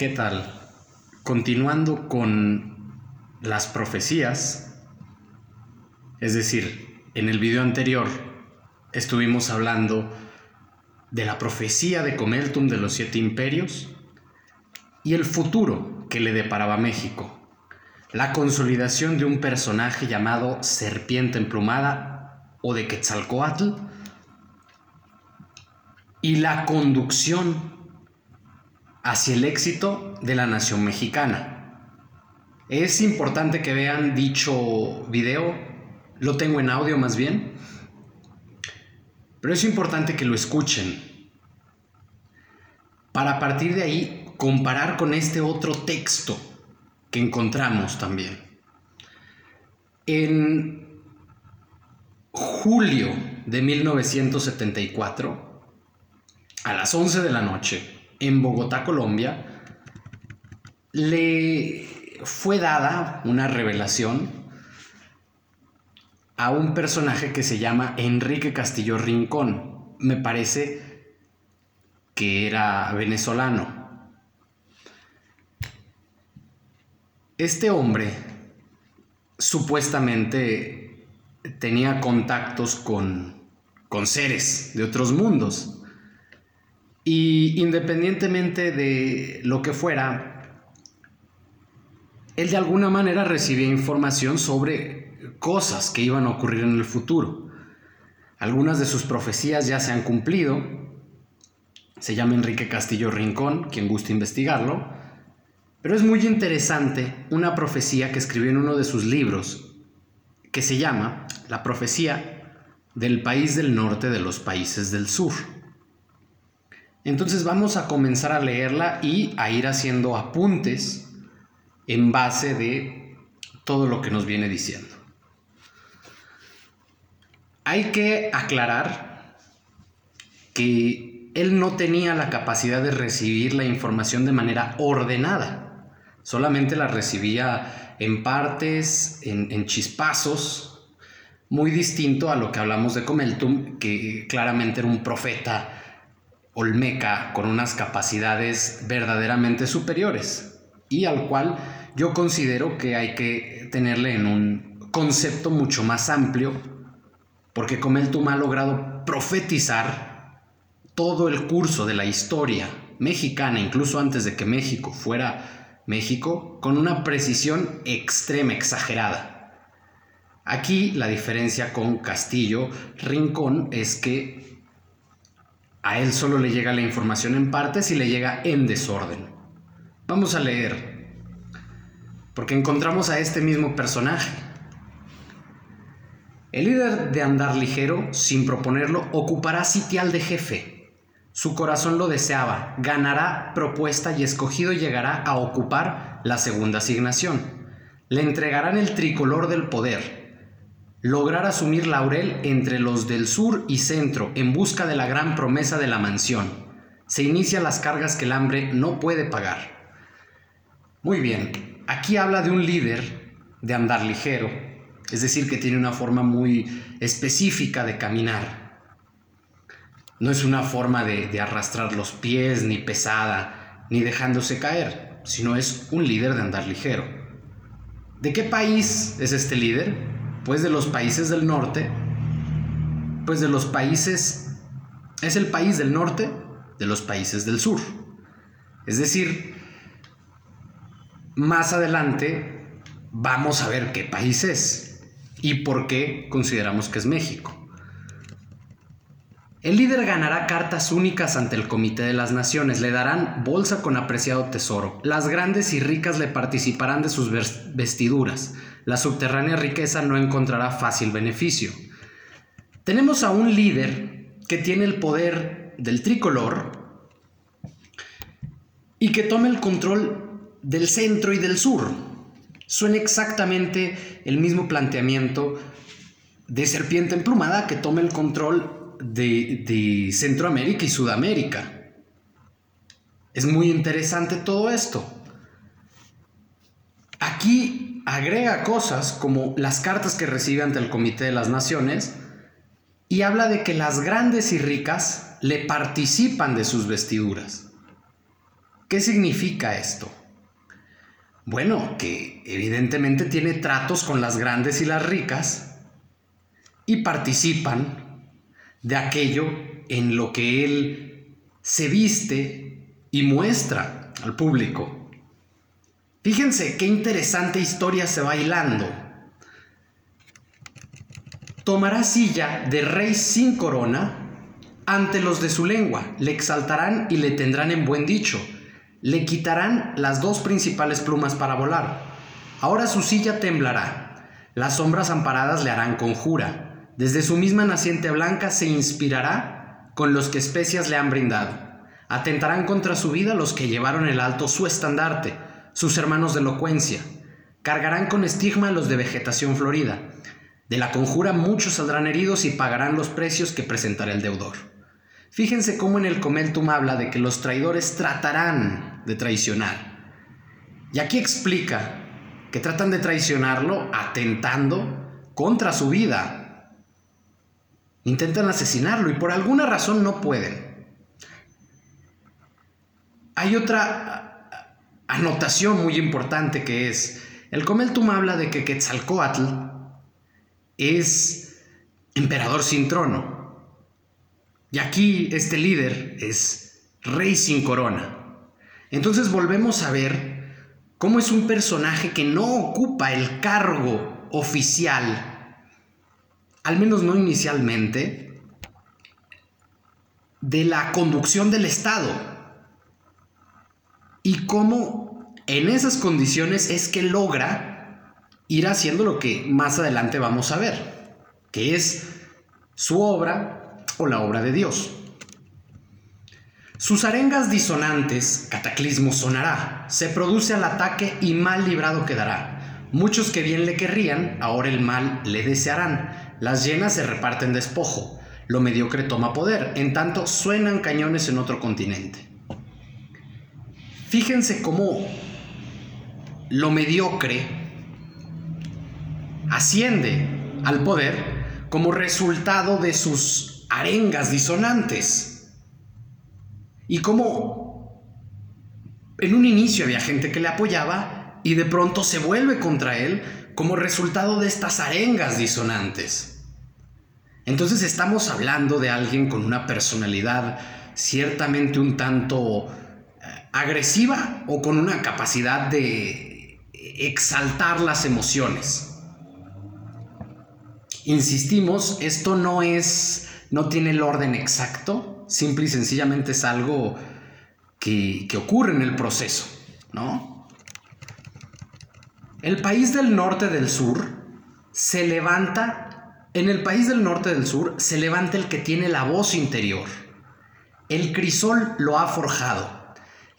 ¿Qué tal? Continuando con las profecías, es decir, en el video anterior estuvimos hablando de la profecía de Comeltum de los siete imperios y el futuro que le deparaba México, la consolidación de un personaje llamado Serpiente Emplumada o de Quetzalcoatl y la conducción hacia el éxito de la nación mexicana. Es importante que vean dicho video, lo tengo en audio más bien, pero es importante que lo escuchen para a partir de ahí comparar con este otro texto que encontramos también. En julio de 1974, a las 11 de la noche, en Bogotá, Colombia, le fue dada una revelación a un personaje que se llama Enrique Castillo Rincón. Me parece que era venezolano. Este hombre supuestamente tenía contactos con, con seres de otros mundos y independientemente de lo que fuera, él de alguna manera recibía información sobre cosas que iban a ocurrir en el futuro. Algunas de sus profecías ya se han cumplido. Se llama Enrique Castillo Rincón, quien gusta investigarlo. Pero es muy interesante una profecía que escribió en uno de sus libros, que se llama La profecía del país del norte de los países del sur. Entonces vamos a comenzar a leerla y a ir haciendo apuntes en base de todo lo que nos viene diciendo. Hay que aclarar que él no tenía la capacidad de recibir la información de manera ordenada, solamente la recibía en partes, en, chispazos, muy distinto a lo que hablamos de Comeltum, que claramente era un profeta Olmeca con unas capacidades verdaderamente superiores y al cual yo considero que hay que tenerle en un concepto mucho más amplio, porque Comeltum ha logrado profetizar todo el curso de la historia mexicana, incluso antes de que México fuera México, con una precisión extrema, exagerada. Aquí la diferencia con Castillo Rincón es que a él solo le llega la información en partes y le llega en desorden. Vamos a leer, porque encontramos a este mismo personaje. El líder de andar ligero, sin proponerlo, ocupará sitial de jefe. Su corazón lo deseaba, ganará propuesta y escogido llegará a ocupar la segunda asignación. Le entregarán el tricolor del poder, lograr asumir laurel entre los del sur y centro en busca de la gran promesa de la mansión. Se inician las cargas que el hambre no puede pagar. Muy bien, aquí habla de un líder de andar ligero, es decir, que tiene una forma muy específica de caminar. No es una forma de, de arrastrar los pies, ni pesada, ni dejándose caer, sino es un líder de andar ligero. ¿De qué país es este líder? Pues de los países del norte, pues de los países, es el país del norte de los países del sur. Es decir, más adelante vamos a ver qué país es y por qué consideramos que es México. El líder ganará cartas únicas ante el Comité de las Naciones, le darán bolsa con apreciado tesoro, las grandes y ricas le participarán de sus vestiduras, la subterránea riqueza no encontrará fácil beneficio. Tenemos a un líder que tiene el poder del tricolor y que toma el control del centro y del sur. Suena exactamente el mismo planteamiento de serpiente emplumada que toma el control de, de Centroamérica y Sudamérica. Es muy interesante todo esto. Aquí agrega cosas como las cartas que recibe ante el Comité de las Naciones y habla de que las grandes y ricas le participan de sus vestiduras. ¿Qué significa esto? Bueno, que evidentemente tiene tratos con las grandes y las ricas y participan de aquello en lo que él se viste y muestra al público. Fíjense qué interesante historia se va hilando. Tomará silla de rey sin corona ante los de su lengua, le exaltarán y le tendrán en buen dicho le quitarán las dos principales plumas para volar. Ahora su silla temblará. Las sombras amparadas le harán conjura. Desde su misma naciente blanca se inspirará con los que especias le han brindado. Atentarán contra su vida los que llevaron el alto su estandarte, sus hermanos de elocuencia. Cargarán con estigma los de vegetación florida. De la conjura muchos saldrán heridos y pagarán los precios que presentará el deudor. Fíjense cómo en el Comeltum habla de que los traidores tratarán de traicionar. Y aquí explica que tratan de traicionarlo atentando contra su vida. Intentan asesinarlo y por alguna razón no pueden. Hay otra anotación muy importante que es, el Comeltum habla de que Quetzalcoatl es emperador sin trono. Y aquí este líder es rey sin corona. Entonces volvemos a ver cómo es un personaje que no ocupa el cargo oficial, al menos no inicialmente, de la conducción del Estado. Y cómo en esas condiciones es que logra ir haciendo lo que más adelante vamos a ver, que es su obra o la obra de Dios. Sus arengas disonantes, cataclismo sonará, se produce al ataque y mal librado quedará. Muchos que bien le querrían, ahora el mal le desearán. Las llenas se reparten despojo, lo mediocre toma poder, en tanto suenan cañones en otro continente. Fíjense cómo lo mediocre asciende al poder como resultado de sus arengas disonantes. Y como en un inicio había gente que le apoyaba y de pronto se vuelve contra él como resultado de estas arengas disonantes. Entonces estamos hablando de alguien con una personalidad ciertamente un tanto agresiva o con una capacidad de exaltar las emociones. Insistimos, esto no es no tiene el orden exacto, simple y sencillamente es algo que, ocurre en el proceso, ¿no? El país del norte del sur se levanta, en el país del norte del sur se levanta el que tiene la voz interior. El crisol lo ha forjado.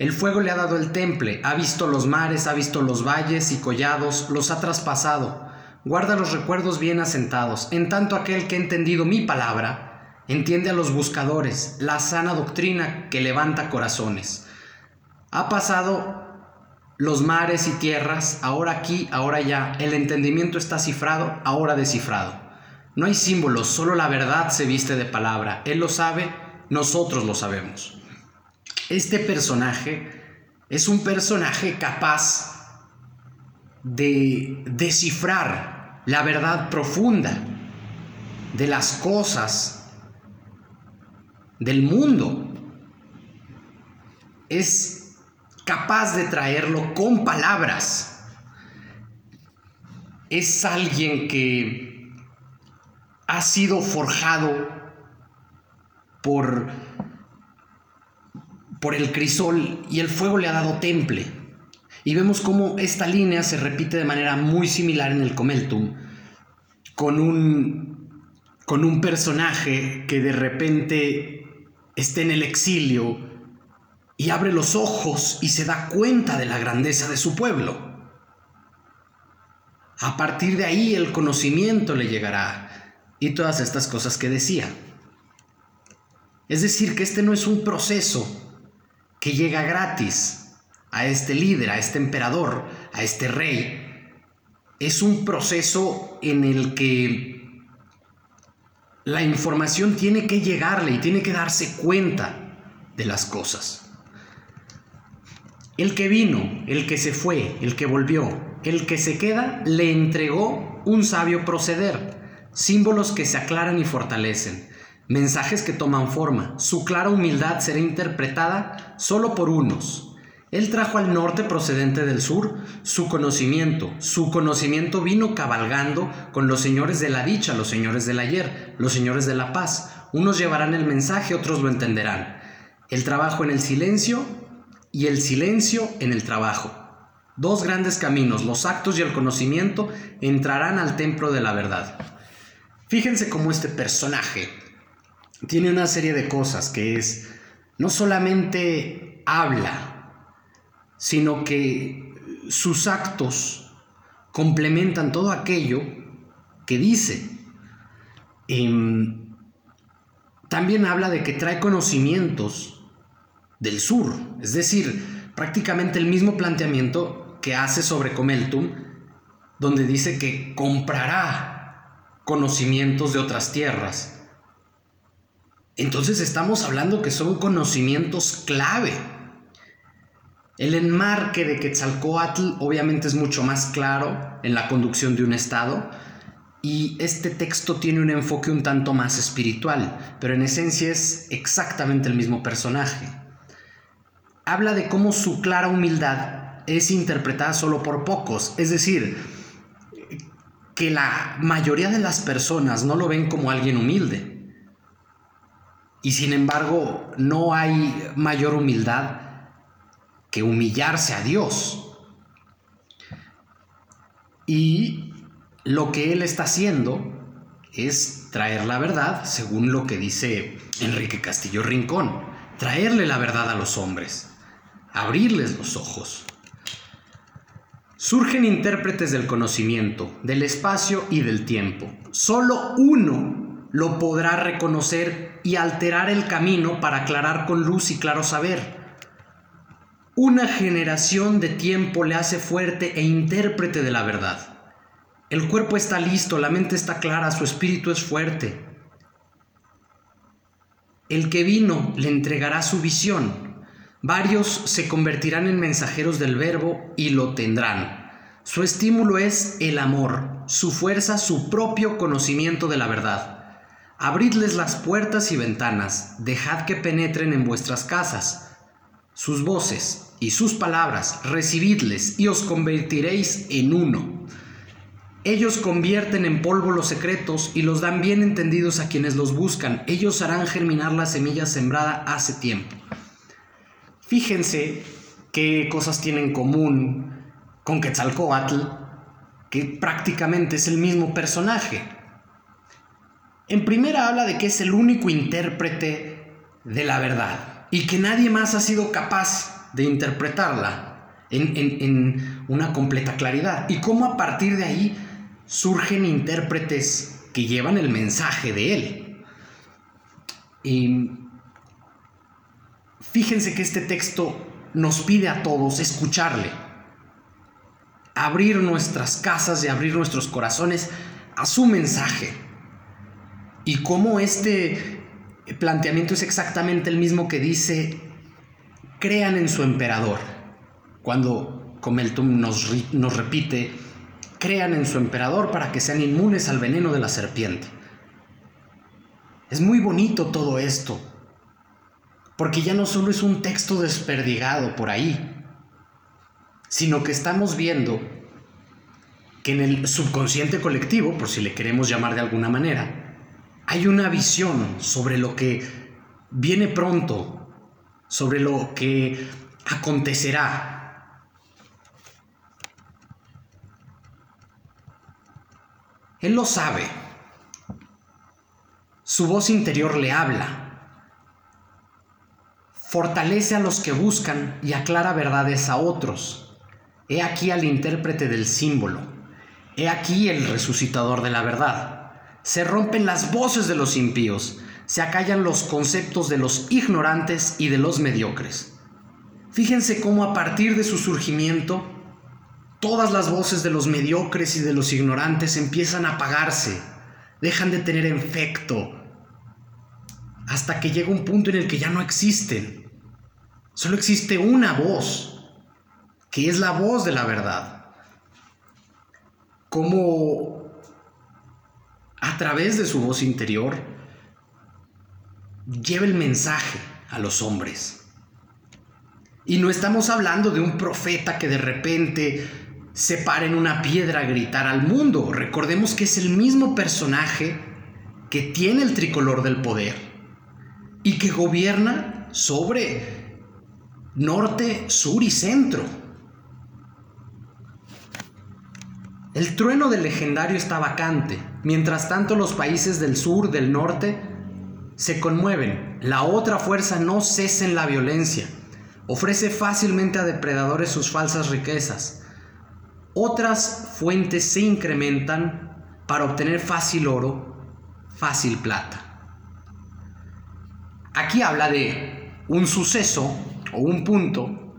El fuego le ha dado el temple, ha visto los mares, ha visto los valles y collados, los ha traspasado. Guarda los recuerdos bien asentados, en tanto aquel que ha entendido mi palabra, Entiende a los buscadores, la sana doctrina que levanta corazones. Ha pasado los mares y tierras, ahora aquí, ahora allá. El entendimiento está cifrado, ahora descifrado. No hay símbolos, solo la verdad se viste de palabra. Él lo sabe, nosotros lo sabemos. Este personaje es un personaje capaz de descifrar la verdad profunda de las cosas del mundo. Es capaz de traerlo con palabras. Es alguien que ha sido forjado por, por el crisol y el fuego le ha dado temple. Y vemos cómo esta línea se repite de manera muy similar en el Comeltum, con un, con un personaje que de repente está en el exilio y abre los ojos y se da cuenta de la grandeza de su pueblo. A partir de ahí el conocimiento le llegará y todas estas cosas que decía. Es decir, que este no es un proceso que llega gratis a este líder, a este emperador, a este rey. Es un proceso en el que la información tiene que llegarle y tiene que darse cuenta de las cosas. El que vino, el que se fue, el que volvió, el que se queda, le entregó un sabio proceder, símbolos que se aclaran y fortalecen, mensajes que toman forma. Su clara humildad será interpretada solo por unos, él trajo al norte procedente del sur su conocimiento. Su conocimiento vino cabalgando con los señores de la dicha, los señores del ayer, los señores de la paz. Unos llevarán el mensaje, otros lo entenderán. El trabajo en el silencio y el silencio en el trabajo. Dos grandes caminos, los actos y el conocimiento, entrarán al templo de la verdad. Fíjense cómo este personaje tiene una serie de cosas que es, no solamente habla, sino que sus actos complementan todo aquello que dice. Em, también habla de que trae conocimientos del sur, es decir, prácticamente el mismo planteamiento que hace sobre Comeltum, donde dice que comprará conocimientos de otras tierras. Entonces estamos hablando que son conocimientos clave el enmarque de Quetzalcoatl obviamente es mucho más claro en la conducción de un Estado y este texto tiene un enfoque un tanto más espiritual, pero en esencia es exactamente el mismo personaje. Habla de cómo su clara humildad es interpretada solo por pocos, es decir, que la mayoría de las personas no lo ven como alguien humilde. Y sin embargo, no hay mayor humildad que humillarse a Dios. Y lo que él está haciendo es traer la verdad, según lo que dice Enrique Castillo Rincón, traerle la verdad a los hombres, abrirles los ojos. Surgen intérpretes del conocimiento, del espacio y del tiempo. Solo uno lo podrá reconocer y alterar el camino para aclarar con luz y claro saber. Una generación de tiempo le hace fuerte e intérprete de la verdad. El cuerpo está listo, la mente está clara, su espíritu es fuerte. El que vino le entregará su visión. Varios se convertirán en mensajeros del verbo y lo tendrán. Su estímulo es el amor, su fuerza, su propio conocimiento de la verdad. Abridles las puertas y ventanas, dejad que penetren en vuestras casas sus voces y sus palabras, recibidles y os convertiréis en uno. Ellos convierten en polvo los secretos y los dan bien entendidos a quienes los buscan. Ellos harán germinar la semilla sembrada hace tiempo. Fíjense qué cosas tienen en común con Quetzalcoatl, que prácticamente es el mismo personaje. En primera habla de que es el único intérprete de la verdad y que nadie más ha sido capaz de interpretarla en, una completa claridad. Y cómo a partir de ahí surgen intérpretes que llevan el mensaje de él. Y fíjense que este texto nos pide a todos escucharle, abrir nuestras casas y abrir nuestros corazones a su mensaje. Y cómo este planteamiento es exactamente el mismo que dice, crean en su emperador. Cuando Comeltum nos, nos repite, crean en su emperador para que sean inmunes al veneno de la serpiente. Es muy bonito todo esto, porque ya no solo es un texto desperdigado por ahí, sino que estamos viendo que en el subconsciente colectivo, por si le queremos llamar de alguna manera, hay una visión sobre lo que viene pronto, sobre lo que acontecerá. Él lo sabe. Su voz interior le habla. Fortalece a los que buscan y aclara verdades a otros. He aquí al intérprete del símbolo. He aquí el resucitador de la verdad. Se rompen las voces de los impíos, se acallan los conceptos de los ignorantes y de los mediocres. Fíjense cómo a partir de su surgimiento, todas las voces de los mediocres y de los ignorantes empiezan a apagarse, dejan de tener efecto, hasta que llega un punto en el que ya no existen. Solo existe una voz, que es la voz de la verdad. Como a través de su voz interior lleva el mensaje a los hombres. Y no estamos hablando de un profeta que de repente se para en una piedra a gritar al mundo. Recordemos que es el mismo personaje que tiene el tricolor del poder y que gobierna sobre norte, sur y centro. El trueno del legendario está vacante, mientras tanto los países del sur, del norte, se conmueven. La otra fuerza no cesa en la violencia, ofrece fácilmente a depredadores sus falsas riquezas. Otras fuentes se incrementan para obtener fácil oro, fácil plata. Aquí habla de un suceso o un punto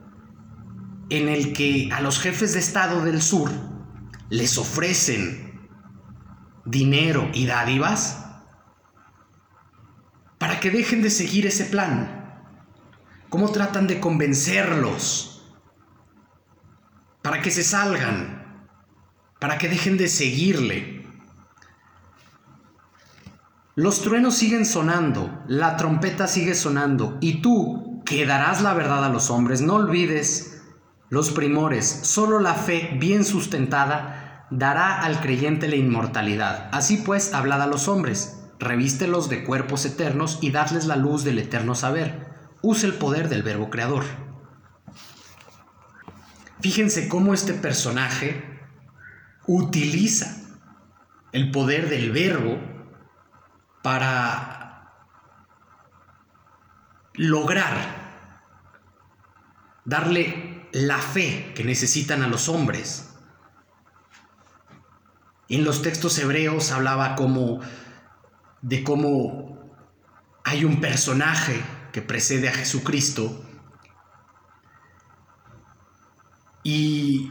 en el que a los jefes de Estado del sur les ofrecen dinero y dádivas para que dejen de seguir ese plan. ¿Cómo tratan de convencerlos? Para que se salgan, para que dejen de seguirle. Los truenos siguen sonando, la trompeta sigue sonando, y tú que darás la verdad a los hombres, no olvides los primores, solo la fe bien sustentada dará al creyente la inmortalidad. Así pues, hablad a los hombres, revístelos de cuerpos eternos y dadles la luz del eterno saber. Use el poder del verbo creador. Fíjense cómo este personaje utiliza el poder del verbo para lograr darle la fe que necesitan a los hombres en los textos hebreos hablaba como de cómo hay un personaje que precede a Jesucristo y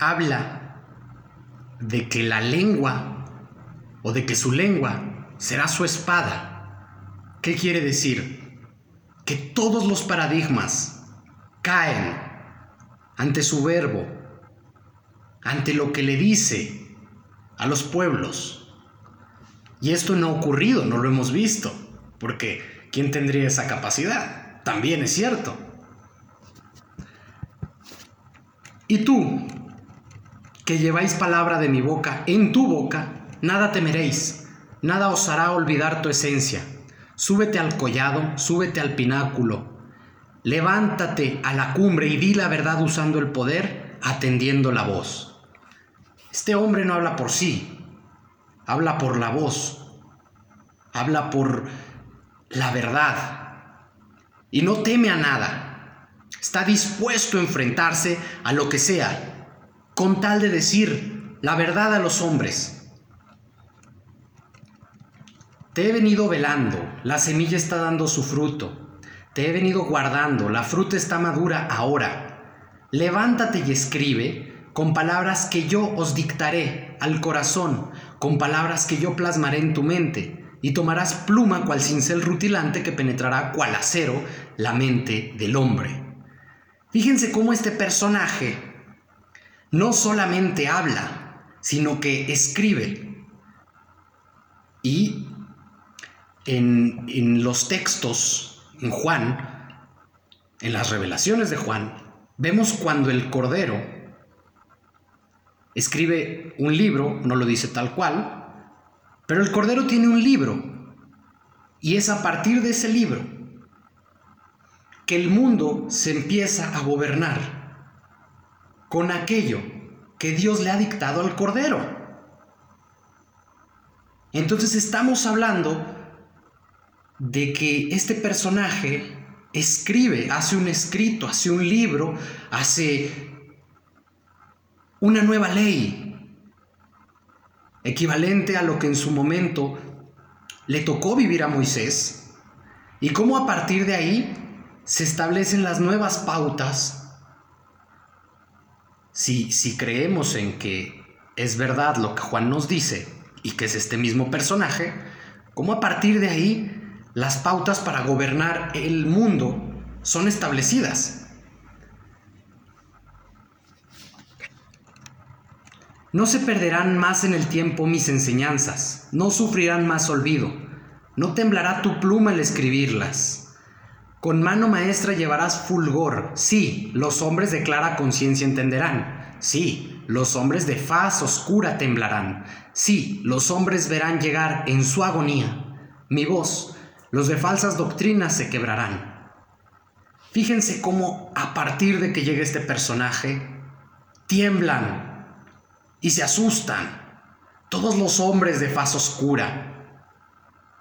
habla de que la lengua o de que su lengua será su espada. ¿Qué quiere decir? Que todos los paradigmas caen ante su verbo ante lo que le dice a los pueblos. Y esto no ha ocurrido, no lo hemos visto, porque ¿quién tendría esa capacidad? También es cierto. Y tú, que lleváis palabra de mi boca en tu boca, nada temeréis, nada os hará olvidar tu esencia. Súbete al collado, súbete al pináculo, levántate a la cumbre y di la verdad usando el poder, atendiendo la voz. Este hombre no habla por sí, habla por la voz, habla por la verdad y no teme a nada. Está dispuesto a enfrentarse a lo que sea, con tal de decir la verdad a los hombres. Te he venido velando, la semilla está dando su fruto. Te he venido guardando, la fruta está madura ahora. Levántate y escribe, con palabras que yo os dictaré al corazón, con palabras que yo plasmaré en tu mente, y tomarás pluma cual cincel rutilante que penetrará cual acero la mente del hombre. Fíjense cómo este personaje no solamente habla, sino que escribe. Y en, en los textos, en Juan, en las revelaciones de Juan, vemos cuando el Cordero escribe un libro, no lo dice tal cual, pero el Cordero tiene un libro y es a partir de ese libro que el mundo se empieza a gobernar con aquello que Dios le ha dictado al Cordero. Entonces estamos hablando de que este personaje escribe, hace un escrito, hace un libro, hace una nueva ley, equivalente a lo que en su momento le tocó vivir a Moisés, y cómo a partir de ahí se establecen las nuevas pautas. Si, si creemos en que es verdad lo que Juan nos dice y que es este mismo personaje, cómo a partir de ahí las pautas para gobernar el mundo son establecidas. No se perderán más en el tiempo mis enseñanzas, no sufrirán más olvido, no temblará tu pluma al escribirlas. Con mano maestra llevarás fulgor, sí, los hombres de clara conciencia entenderán, sí, los hombres de faz oscura temblarán, sí, los hombres verán llegar en su agonía mi voz, los de falsas doctrinas se quebrarán. Fíjense cómo a partir de que llega este personaje, tiemblan y se asustan. Todos los hombres de faz oscura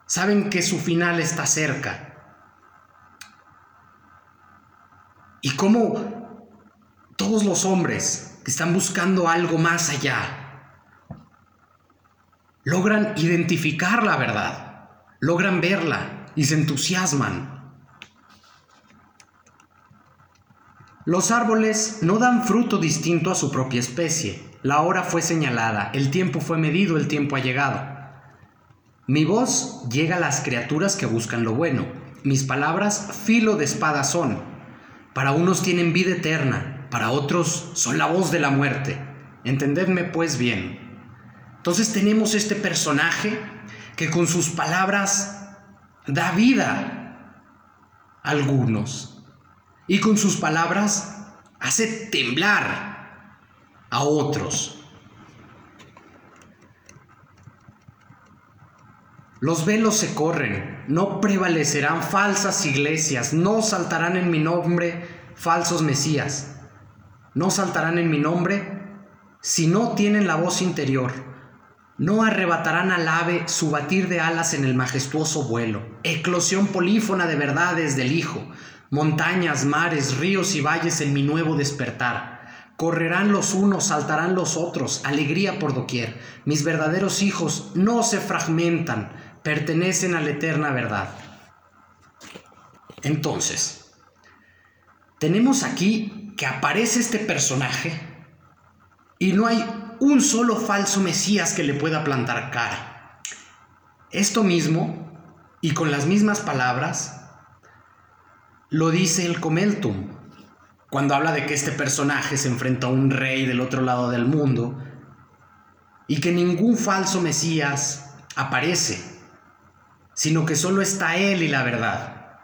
saben que su final está cerca. Y cómo todos los hombres que están buscando algo más allá logran identificar la verdad logran verla y se entusiasman. Los árboles no dan fruto distinto a su propia especie. La hora fue señalada, el tiempo fue medido, el tiempo ha llegado. Mi voz llega a las criaturas que buscan lo bueno. Mis palabras filo de espada son. Para unos tienen vida eterna, para otros son la voz de la muerte. Entendedme pues bien. Entonces tenemos este personaje que con sus palabras da vida a algunos y con sus palabras hace temblar a otros. Los velos se corren, no prevalecerán falsas iglesias, no saltarán en mi nombre falsos mesías, no saltarán en mi nombre si no tienen la voz interior no arrebatarán al ave su batir de alas en el majestuoso vuelo, eclosión polífona de verdades del Hijo, montañas, mares, ríos y valles en mi nuevo despertar. Correrán los unos, saltarán los otros, alegría por doquier. Mis verdaderos hijos no se fragmentan, pertenecen a la eterna verdad. Entonces, tenemos aquí que aparece este personaje y no hay un solo falso Mesías que le pueda plantar cara. Esto mismo, y con las mismas palabras, lo dice el Comeltum, cuando habla de que este personaje se enfrenta a un rey del otro lado del mundo y que ningún falso Mesías aparece, sino que solo está él y la verdad.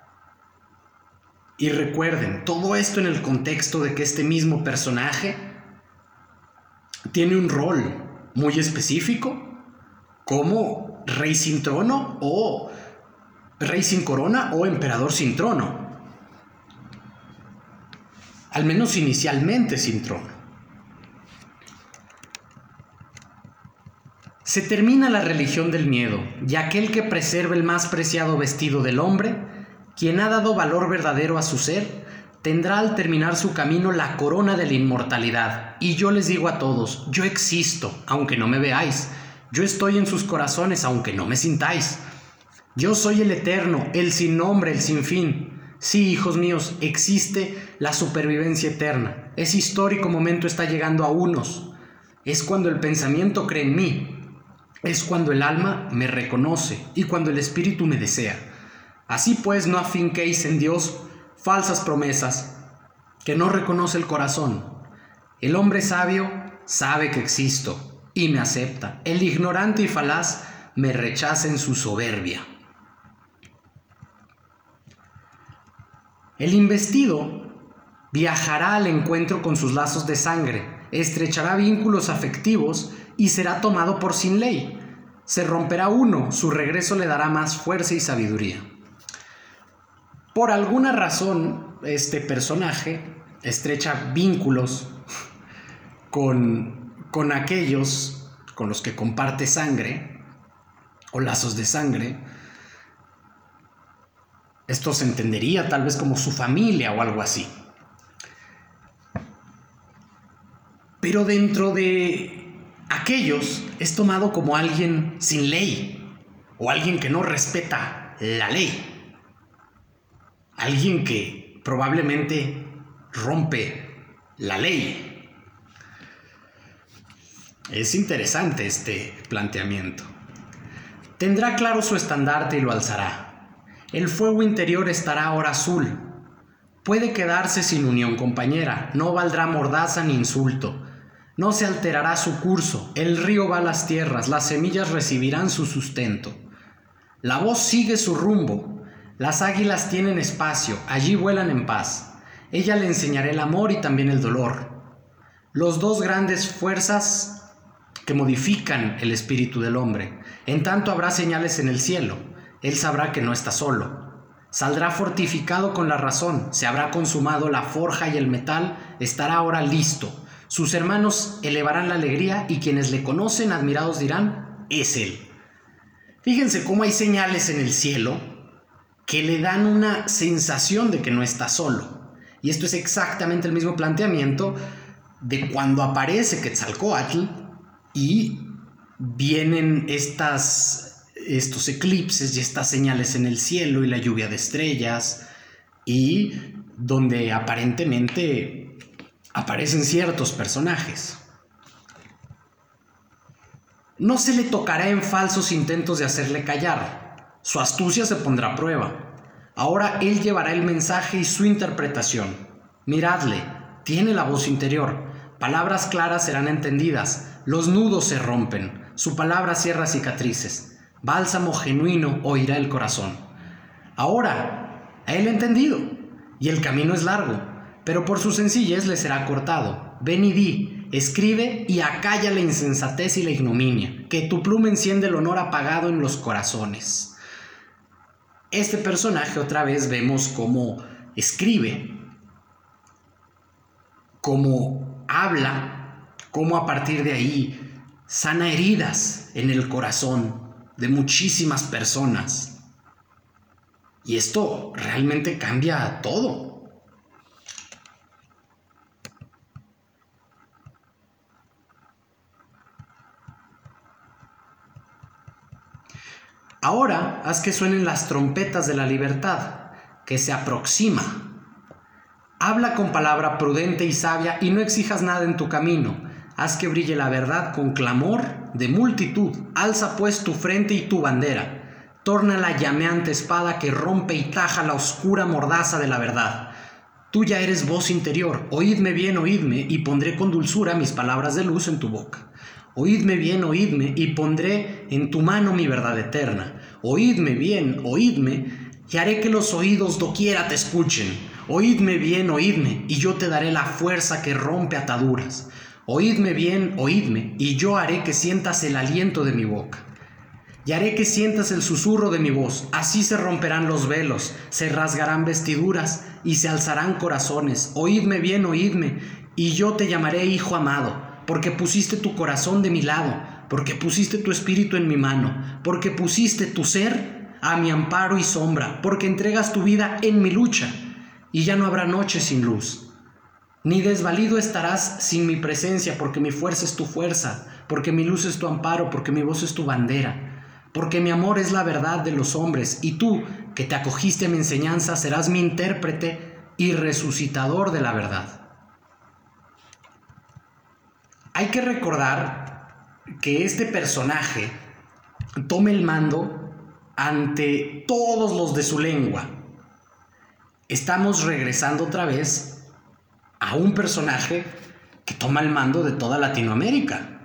Y recuerden, todo esto en el contexto de que este mismo personaje tiene un rol muy específico como rey sin trono o rey sin corona o emperador sin trono. Al menos inicialmente sin trono. Se termina la religión del miedo, y aquel que preserva el más preciado vestido del hombre, quien ha dado valor verdadero a su ser, tendrá al terminar su camino la corona de la inmortalidad. Y yo les digo a todos, yo existo, aunque no me veáis. Yo estoy en sus corazones, aunque no me sintáis. Yo soy el eterno, el sin nombre, el sin fin. Sí, hijos míos, existe la supervivencia eterna. Ese histórico momento está llegando a unos. Es cuando el pensamiento cree en mí. Es cuando el alma me reconoce y cuando el espíritu me desea. Así pues, no afinquéis en Dios falsas promesas que no reconoce el corazón. El hombre sabio sabe que existo y me acepta. El ignorante y falaz me rechaza en su soberbia. El investido viajará al encuentro con sus lazos de sangre, estrechará vínculos afectivos y será tomado por sin ley. Se romperá uno, su regreso le dará más fuerza y sabiduría. Por alguna razón, este personaje estrecha vínculos con, con aquellos con los que comparte sangre o lazos de sangre. Esto se entendería tal vez como su familia o algo así. Pero dentro de aquellos es tomado como alguien sin ley o alguien que no respeta la ley alguien que probablemente rompe la ley. Es interesante este planteamiento. Tendrá claro su estandarte y lo alzará. El fuego interior estará ahora azul. Puede quedarse sin unión compañera, no valdrá mordaza ni insulto. No se alterará su curso, el río va a las tierras, las semillas recibirán su sustento. La voz sigue su rumbo, las águilas tienen espacio, allí vuelan en paz. Ella le enseñará el amor y también el dolor. Los dos grandes fuerzas que modifican el espíritu del hombre. En tanto habrá señales en el cielo. Él sabrá que no está solo. Saldrá fortificado con la razón, se habrá consumado la forja y el metal, estará ahora listo. Sus hermanos elevarán la alegría y quienes le conocen admirados dirán, es él. Fíjense cómo hay señales en el cielo que le dan una sensación de que no está solo. Y esto es exactamente el mismo planteamiento de cuando aparece Quetzalcoatl y vienen estas, estos eclipses y estas señales en el cielo y la lluvia de estrellas y donde aparentemente aparecen ciertos personajes. No se le tocará en falsos intentos de hacerle callar. Su astucia se pondrá a prueba. Ahora él llevará el mensaje y su interpretación. Miradle, tiene la voz interior. Palabras claras serán entendidas. Los nudos se rompen. Su palabra cierra cicatrices. Bálsamo genuino oirá el corazón. Ahora, él entendido. Y el camino es largo pero por su sencillez le será cortado. Ven y di, escribe y acalla la insensatez y la ignominia, que tu pluma enciende el honor apagado en los corazones. Este personaje otra vez vemos cómo escribe, cómo habla, cómo a partir de ahí sana heridas en el corazón de muchísimas personas. Y esto realmente cambia todo. Ahora haz que suenen las trompetas de la libertad, que se aproxima. Habla con palabra prudente y sabia y no exijas nada en tu camino. Haz que brille la verdad con clamor de multitud. Alza pues tu frente y tu bandera. Torna la llameante espada que rompe y taja la oscura mordaza de la verdad. Tú ya eres voz interior. Oídme bien, oídme, y pondré con dulzura mis palabras de luz en tu boca. Oídme bien, oídme, y pondré en tu mano mi verdad eterna. Oídme bien, oídme, y haré que los oídos doquiera te escuchen. Oídme bien, oídme, y yo te daré la fuerza que rompe ataduras. Oídme bien, oídme, y yo haré que sientas el aliento de mi boca. Y haré que sientas el susurro de mi voz. Así se romperán los velos, se rasgarán vestiduras y se alzarán corazones. Oídme bien, oídme, y yo te llamaré hijo amado porque pusiste tu corazón de mi lado, porque pusiste tu espíritu en mi mano, porque pusiste tu ser a mi amparo y sombra, porque entregas tu vida en mi lucha, y ya no habrá noche sin luz. Ni desvalido estarás sin mi presencia, porque mi fuerza es tu fuerza, porque mi luz es tu amparo, porque mi voz es tu bandera, porque mi amor es la verdad de los hombres, y tú, que te acogiste a mi enseñanza, serás mi intérprete y resucitador de la verdad. Hay que recordar que este personaje tome el mando ante todos los de su lengua. Estamos regresando otra vez a un personaje que toma el mando de toda Latinoamérica.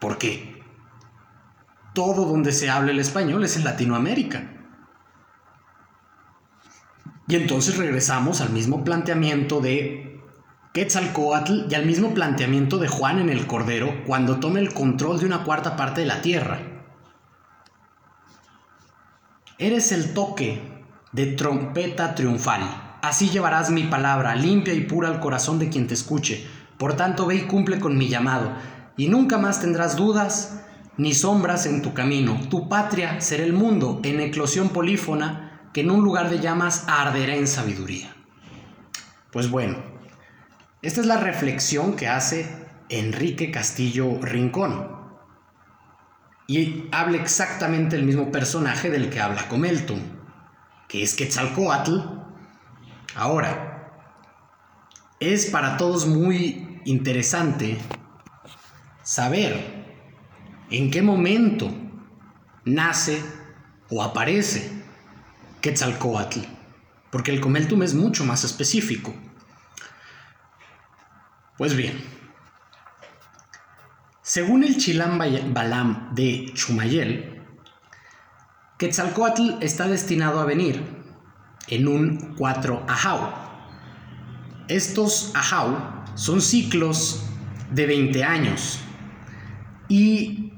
Porque todo donde se habla el español es en Latinoamérica. Y entonces regresamos al mismo planteamiento de Quetzalcoatl y al mismo planteamiento de Juan en el Cordero cuando tome el control de una cuarta parte de la tierra. Eres el toque de trompeta triunfal. Así llevarás mi palabra limpia y pura al corazón de quien te escuche. Por tanto, ve y cumple con mi llamado, y nunca más tendrás dudas ni sombras en tu camino. Tu patria será el mundo en eclosión polífona que en un lugar de llamas arderá en sabiduría. Pues bueno, esta es la reflexión que hace Enrique Castillo Rincón. Y habla exactamente el mismo personaje del que habla Comelton, que es Quetzalcoatl. Ahora, es para todos muy interesante saber en qué momento nace o aparece Quetzalcoatl. porque el comeltum es mucho más específico. Pues bien, según el Chilam Balam de Chumayel, Quetzalcoatl está destinado a venir en un 4 Ajau. Estos Ajau son ciclos de 20 años y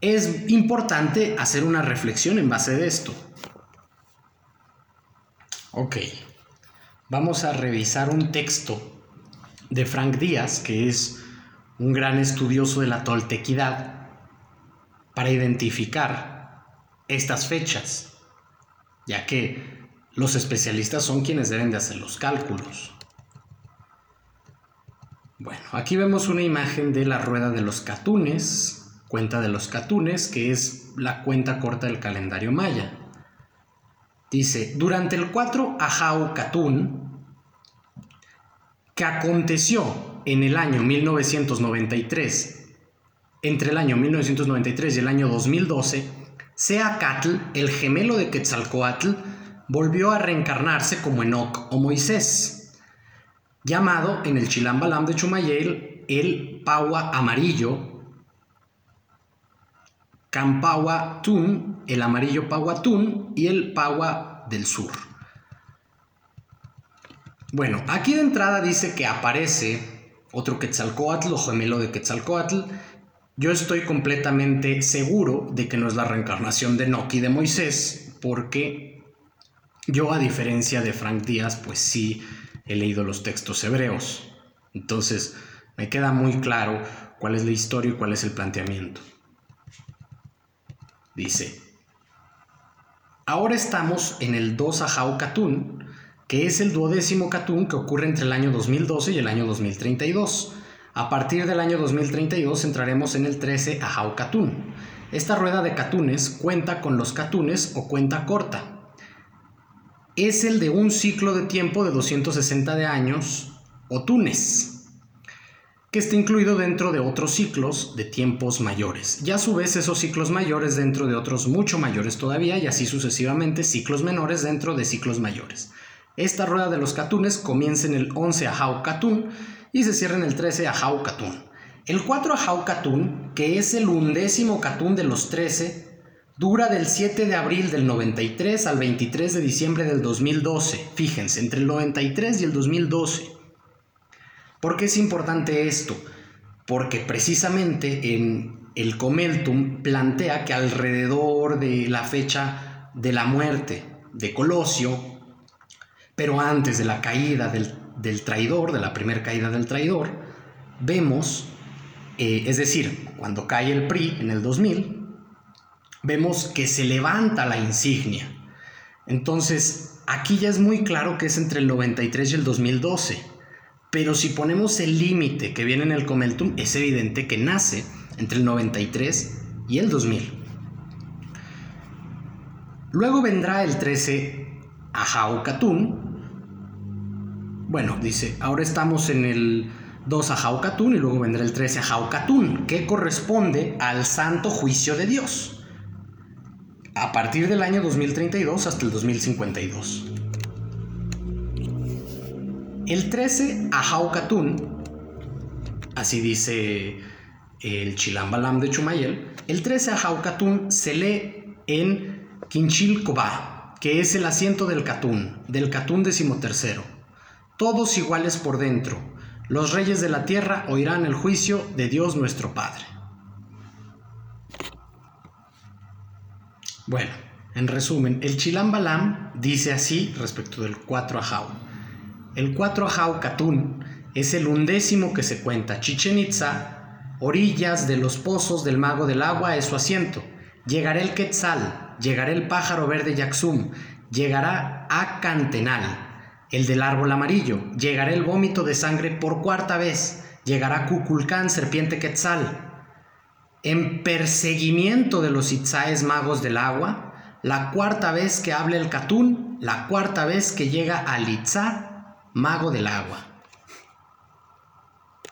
es importante hacer una reflexión en base de esto. Ok, vamos a revisar un texto de Frank Díaz, que es un gran estudioso de la toltequidad, para identificar estas fechas, ya que los especialistas son quienes deben de hacer los cálculos. Bueno, aquí vemos una imagen de la rueda de los catunes, cuenta de los catunes, que es la cuenta corta del calendario maya. Dice, durante el 4 Ajau Catún, que aconteció en el año 1993, entre el año 1993 y el año 2012, Seacatl, el gemelo de Quetzalcoatl, volvió a reencarnarse como Enoch o Moisés, llamado en el Chilambalam de Chumayel el Paua amarillo Campagua Tun, el amarillo Tun y el Pagua del Sur. Bueno, aquí de entrada dice que aparece otro Quetzalcoatl o gemelo de Quetzalcoatl. Yo estoy completamente seguro de que no es la reencarnación de Noki de Moisés, porque yo, a diferencia de Frank Díaz, pues sí he leído los textos hebreos. Entonces, me queda muy claro cuál es la historia y cuál es el planteamiento. Dice, ahora estamos en el 2 Ajau Katun, que es el duodécimo Katun que ocurre entre el año 2012 y el año 2032. A partir del año 2032 entraremos en el 13 Ajau Katun. Esta rueda de Katunes cuenta con los Katunes o cuenta corta. Es el de un ciclo de tiempo de 260 de años o tunes que está incluido dentro de otros ciclos de tiempos mayores. Y a su vez esos ciclos mayores dentro de otros mucho mayores todavía y así sucesivamente ciclos menores dentro de ciclos mayores. Esta rueda de los catunes comienza en el 11 Ajau Catún y se cierra en el 13 Ajau Catún. El 4 Ajau Catún, que es el undécimo Catún de los 13, dura del 7 de abril del 93 al 23 de diciembre del 2012. Fíjense, entre el 93 y el 2012. ¿Por qué es importante esto? Porque precisamente en el Comeltum plantea que alrededor de la fecha de la muerte de Colosio, pero antes de la caída del, traidor, de la primera caída del traidor, vemos, eh, es decir, cuando cae el PRI en el 2000, vemos que se levanta la insignia. Entonces, aquí ya es muy claro que es entre el 93 y el 2012. Pero si ponemos el límite que viene en el Comeltum, es evidente que nace entre el 93 y el 2000. Luego vendrá el 13 Ajaucatún. Bueno, dice, ahora estamos en el 2 Ajaucatún y luego vendrá el 13 Ajaucatún, que corresponde al santo juicio de Dios. A partir del año 2032 hasta el 2052. El 13, Ajaucatún, así dice el Chilambalam de Chumayel, el 13 Ajaucatún se lee en Quinchilcobá, que es el asiento del Catún, del Catún decimotercero. Todos iguales por dentro, los reyes de la tierra oirán el juicio de Dios nuestro Padre. Bueno, en resumen, el Chilambalam dice así respecto del 4 Ajau. El 4 Ajau Katun es el undécimo que se cuenta. Chichen Itza, orillas de los pozos del mago del agua, es su asiento. Llegará el Quetzal, llegará el pájaro verde Yaxum, llegará a Cantenal, el del árbol amarillo, llegará el vómito de sangre por cuarta vez, llegará Cuculcán, serpiente Quetzal. En perseguimiento de los Itzaes magos del agua, la cuarta vez que hable el Catún, la cuarta vez que llega al Itzá mago del agua.